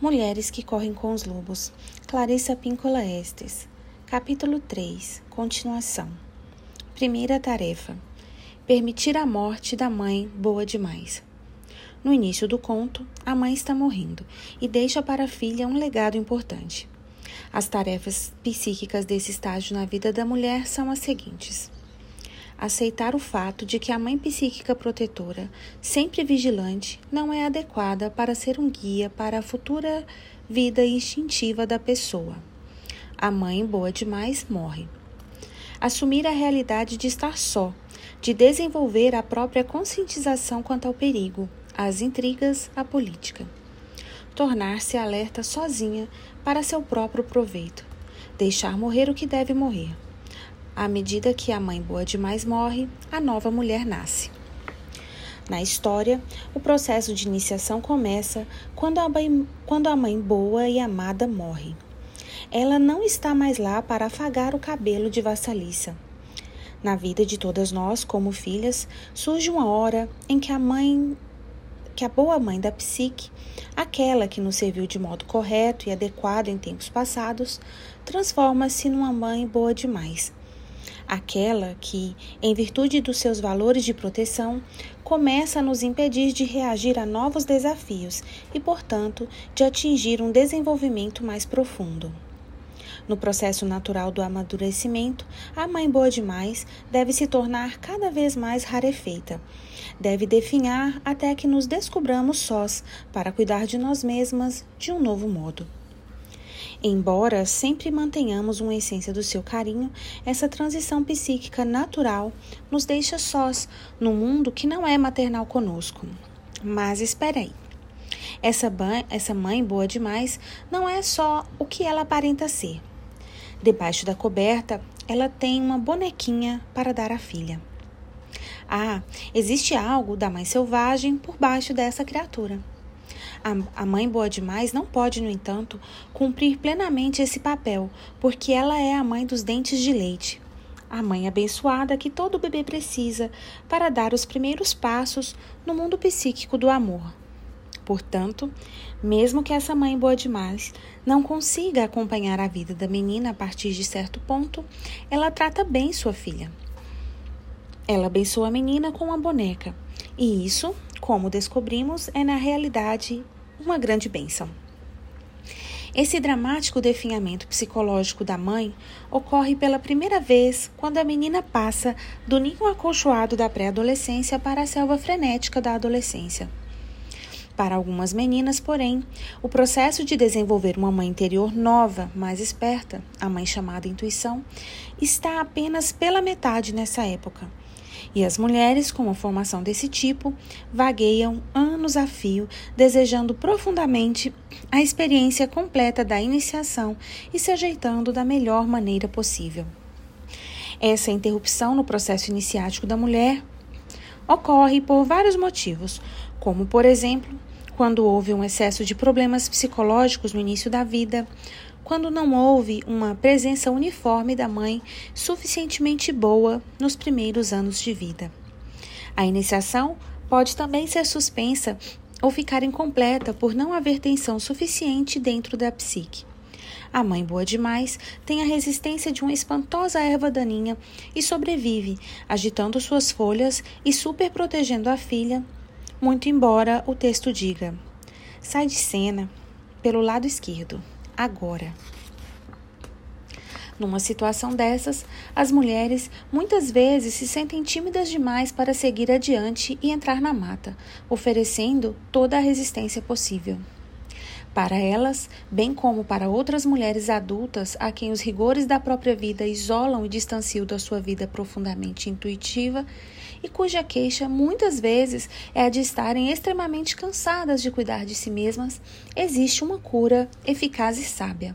Mulheres que correm com os lobos. Clarissa Píncola Estes. Capítulo 3. Continuação. Primeira tarefa: permitir a morte da mãe boa demais. No início do conto, a mãe está morrendo e deixa para a filha um legado importante. As tarefas psíquicas desse estágio na vida da mulher são as seguintes: aceitar o fato de que a mãe psíquica protetora, sempre vigilante, não é adequada para ser um guia para a futura vida instintiva da pessoa. A mãe boa demais morre. Assumir a realidade de estar só, de desenvolver a própria conscientização quanto ao perigo, às intrigas, à política. Tornar-se alerta sozinha para seu próprio proveito. Deixar morrer o que deve morrer à medida que a mãe boa demais morre, a nova mulher nasce. Na história, o processo de iniciação começa quando a, mãe, quando a mãe boa e amada morre. Ela não está mais lá para afagar o cabelo de vassaliça. Na vida de todas nós, como filhas, surge uma hora em que a mãe, que a boa mãe da psique, aquela que nos serviu de modo correto e adequado em tempos passados, transforma-se numa mãe boa demais aquela que, em virtude dos seus valores de proteção, começa a nos impedir de reagir a novos desafios e, portanto, de atingir um desenvolvimento mais profundo. No processo natural do amadurecimento, a mãe boa demais deve se tornar cada vez mais rarefeita. Deve definhar até que nos descobramos sós para cuidar de nós mesmas de um novo modo. Embora sempre mantenhamos uma essência do seu carinho, essa transição psíquica natural nos deixa sós no mundo que não é maternal conosco. Mas espere aí. Essa, essa mãe boa demais não é só o que ela aparenta ser. Debaixo da coberta, ela tem uma bonequinha para dar à filha. Ah, existe algo da mãe selvagem por baixo dessa criatura. A, mãe boa demais não pode, no entanto, cumprir plenamente esse papel, porque ela é a mãe dos dentes de leite. A mãe abençoada que todo bebê precisa para dar os primeiros passos no mundo psíquico do amor. Portanto, mesmo que essa mãe boa demais não consiga acompanhar a vida da menina a partir de certo ponto, ela trata bem sua filha. Ela abençoa a menina com uma boneca, e isso como descobrimos, é na realidade uma grande bênção. Esse dramático definhamento psicológico da mãe ocorre pela primeira vez quando a menina passa do ninho acolchoado da pré-adolescência para a selva frenética da adolescência. Para algumas meninas, porém, o processo de desenvolver uma mãe interior nova, mais esperta, a mãe chamada intuição, está apenas pela metade nessa época e as mulheres com uma formação desse tipo vagueiam anos a fio, desejando profundamente a experiência completa da iniciação e se ajeitando da melhor maneira possível. Essa interrupção no processo iniciático da mulher ocorre por vários motivos, como, por exemplo, quando houve um excesso de problemas psicológicos no início da vida, quando não houve uma presença uniforme da mãe suficientemente boa nos primeiros anos de vida. A iniciação pode também ser suspensa ou ficar incompleta por não haver tensão suficiente dentro da psique. A mãe boa demais tem a resistência de uma espantosa erva daninha e sobrevive, agitando suas folhas e super protegendo a filha, muito embora o texto diga: sai de cena pelo lado esquerdo agora. Numa situação dessas, as mulheres muitas vezes se sentem tímidas demais para seguir adiante e entrar na mata, oferecendo toda a resistência possível. Para elas, bem como para outras mulheres adultas a quem os rigores da própria vida isolam e distanciam da sua vida profundamente intuitiva, e cuja queixa muitas vezes é a de estarem extremamente cansadas de cuidar de si mesmas, existe uma cura eficaz e sábia.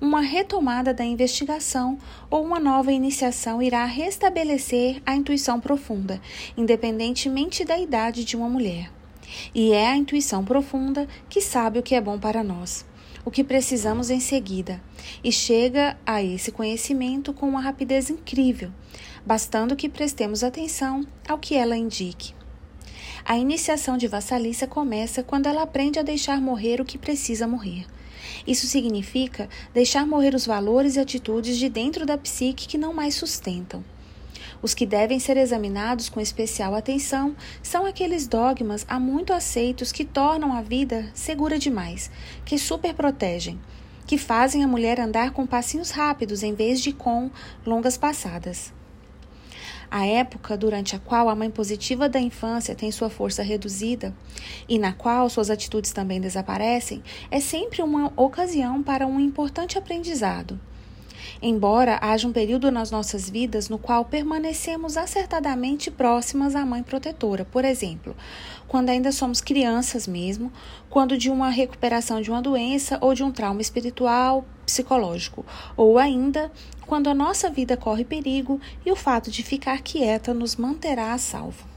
Uma retomada da investigação ou uma nova iniciação irá restabelecer a intuição profunda, independentemente da idade de uma mulher. E é a intuição profunda que sabe o que é bom para nós o que precisamos em seguida, e chega a esse conhecimento com uma rapidez incrível, bastando que prestemos atenção ao que ela indique. A iniciação de vassaliça começa quando ela aprende a deixar morrer o que precisa morrer. Isso significa deixar morrer os valores e atitudes de dentro da psique que não mais sustentam. Os que devem ser examinados com especial atenção são aqueles dogmas há muito aceitos que tornam a vida segura demais, que superprotegem, que fazem a mulher andar com passinhos rápidos em vez de com longas passadas. A época durante a qual a mãe positiva da infância tem sua força reduzida e na qual suas atitudes também desaparecem é sempre uma ocasião para um importante aprendizado embora haja um período nas nossas vidas no qual permanecemos acertadamente próximas à mãe protetora, por exemplo, quando ainda somos crianças mesmo, quando de uma recuperação de uma doença ou de um trauma espiritual, psicológico, ou ainda quando a nossa vida corre perigo e o fato de ficar quieta nos manterá a salvo.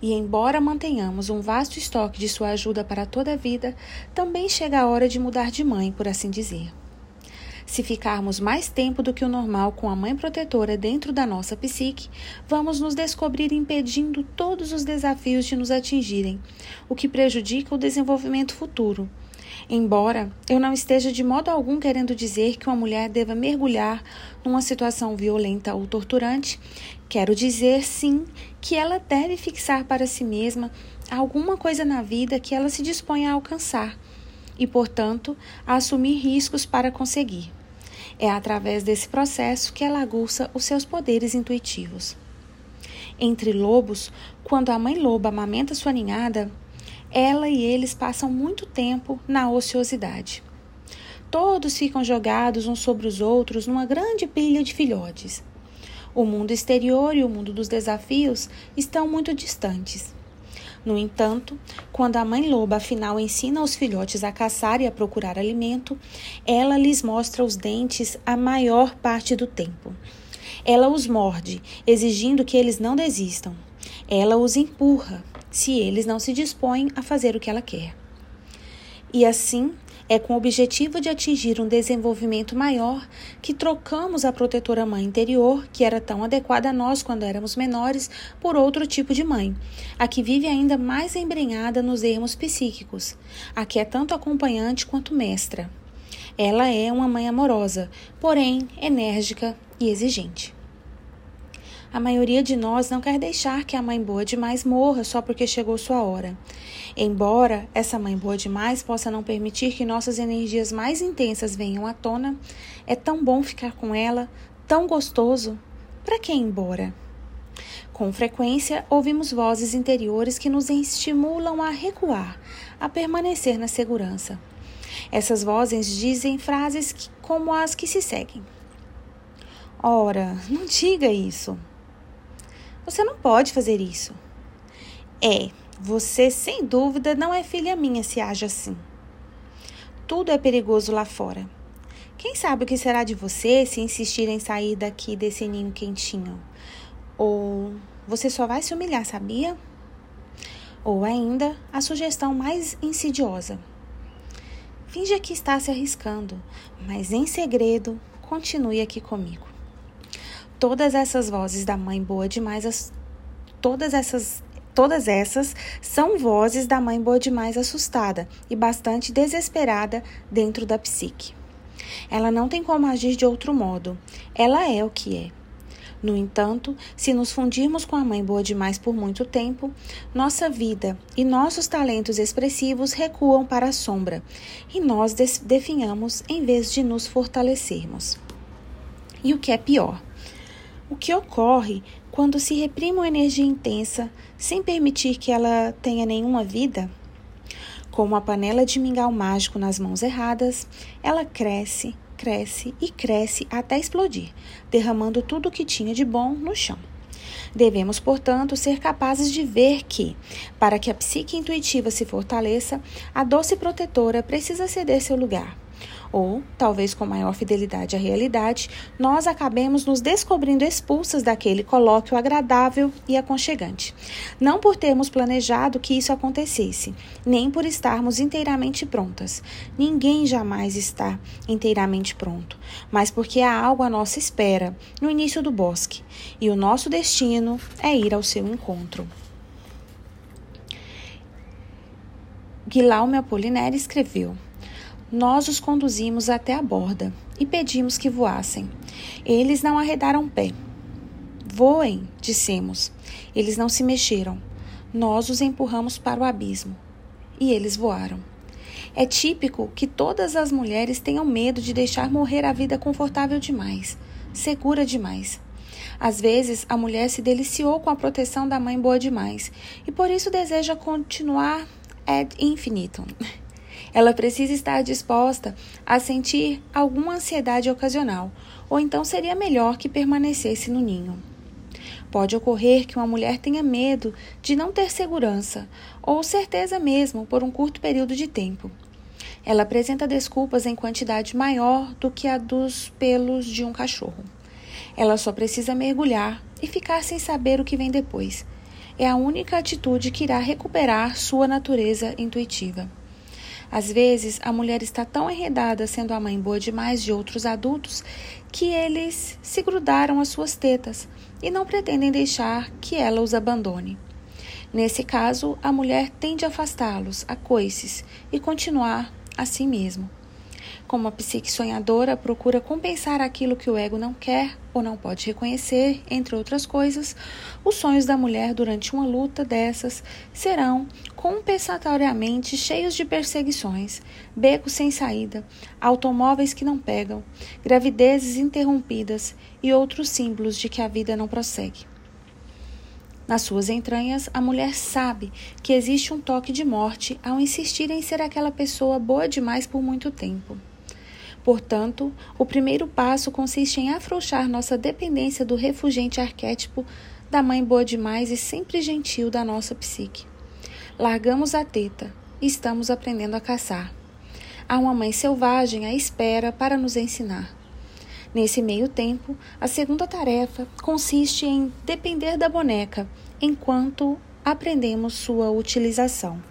E embora mantenhamos um vasto estoque de sua ajuda para toda a vida, também chega a hora de mudar de mãe, por assim dizer. Se ficarmos mais tempo do que o normal com a mãe protetora dentro da nossa psique, vamos nos descobrir impedindo todos os desafios de nos atingirem, o que prejudica o desenvolvimento futuro. Embora eu não esteja de modo algum querendo dizer que uma mulher deva mergulhar numa situação violenta ou torturante, quero dizer sim que ela deve fixar para si mesma alguma coisa na vida que ela se dispõe a alcançar e, portanto, a assumir riscos para conseguir. É através desse processo que ela aguça os seus poderes intuitivos. Entre lobos, quando a mãe loba amamenta sua ninhada, ela e eles passam muito tempo na ociosidade. Todos ficam jogados uns sobre os outros numa grande pilha de filhotes. O mundo exterior e o mundo dos desafios estão muito distantes. No entanto, quando a mãe loba afinal ensina os filhotes a caçar e a procurar alimento, ela lhes mostra os dentes a maior parte do tempo. Ela os morde, exigindo que eles não desistam. Ela os empurra, se eles não se dispõem a fazer o que ela quer. E assim, é com o objetivo de atingir um desenvolvimento maior que trocamos a protetora mãe interior, que era tão adequada a nós quando éramos menores, por outro tipo de mãe, a que vive ainda mais embrenhada nos ermos psíquicos, a que é tanto acompanhante quanto mestra. Ela é uma mãe amorosa, porém enérgica e exigente. A maioria de nós não quer deixar que a mãe boa demais morra só porque chegou sua hora. Embora essa mãe boa demais possa não permitir que nossas energias mais intensas venham à tona, é tão bom ficar com ela, tão gostoso. Para que ir embora? Com frequência, ouvimos vozes interiores que nos estimulam a recuar, a permanecer na segurança. Essas vozes dizem frases que, como as que se seguem. Ora, não diga isso. Você não pode fazer isso. É, você sem dúvida não é filha minha se age assim. Tudo é perigoso lá fora. Quem sabe o que será de você se insistir em sair daqui desse ninho quentinho? Ou você só vai se humilhar, sabia? Ou ainda, a sugestão mais insidiosa. Finja que está se arriscando, mas em segredo, continue aqui comigo. Todas essas vozes da mãe boa demais, as, todas essas todas essas são vozes da mãe boa demais assustada e bastante desesperada dentro da psique. Ela não tem como agir de outro modo. Ela é o que é. No entanto, se nos fundirmos com a mãe boa demais por muito tempo, nossa vida e nossos talentos expressivos recuam para a sombra e nós definhamos em vez de nos fortalecermos. E o que é pior, o que ocorre quando se reprime uma energia intensa sem permitir que ela tenha nenhuma vida? Como a panela de mingau mágico nas mãos erradas, ela cresce, cresce e cresce até explodir, derramando tudo o que tinha de bom no chão. Devemos, portanto, ser capazes de ver que, para que a psique intuitiva se fortaleça, a doce protetora precisa ceder seu lugar ou, talvez com maior fidelidade à realidade, nós acabemos nos descobrindo expulsas daquele colóquio agradável e aconchegante. Não por termos planejado que isso acontecesse, nem por estarmos inteiramente prontas. Ninguém jamais está inteiramente pronto, mas porque há algo à nossa espera no início do bosque, e o nosso destino é ir ao seu encontro. Guilherme Apolineri escreveu: Nós os conduzimos até a borda e pedimos que voassem. Eles não arredaram pé. Voem, dissemos. Eles não se mexeram. Nós os empurramos para o abismo. E eles voaram. É típico que todas as mulheres tenham medo de deixar morrer a vida confortável demais, segura demais. Às vezes, a mulher se deliciou com a proteção da mãe boa demais e por isso deseja continuar ad infinitum. Ela precisa estar disposta a sentir alguma ansiedade ocasional, ou então seria melhor que permanecesse no ninho. Pode ocorrer que uma mulher tenha medo de não ter segurança, ou certeza mesmo por um curto período de tempo. Ela apresenta desculpas em quantidade maior do que a dos pelos de um cachorro. Ela só precisa mergulhar e ficar sem saber o que vem depois. É a única atitude que irá recuperar sua natureza intuitiva. Às vezes, a mulher está tão enredada sendo a mãe boa demais de outros adultos que eles se grudaram às suas tetas e não pretendem deixar que ela os abandone. Nesse caso, a mulher tende a afastá-los a coices e continuar assim mesmo. Como a psique sonhadora procura compensar aquilo que o ego não quer ou não pode reconhecer, entre outras coisas, os sonhos da mulher durante uma luta dessas serão compensatoriamente cheios de perseguições, becos sem saída, automóveis que não pegam, gravidezes interrompidas e outros símbolos de que a vida não prossegue. Nas suas entranhas, a mulher sabe que existe um toque de morte ao insistir em ser aquela pessoa boa demais por muito tempo. Portanto, o primeiro passo consiste em afrouxar nossa dependência do refugente arquétipo da mãe boa demais e sempre gentil da nossa psique. Largamos a teta e estamos aprendendo a caçar. Há uma mãe selvagem à espera para nos ensinar. Nesse meio tempo, a segunda tarefa consiste em depender da boneca enquanto aprendemos sua utilização.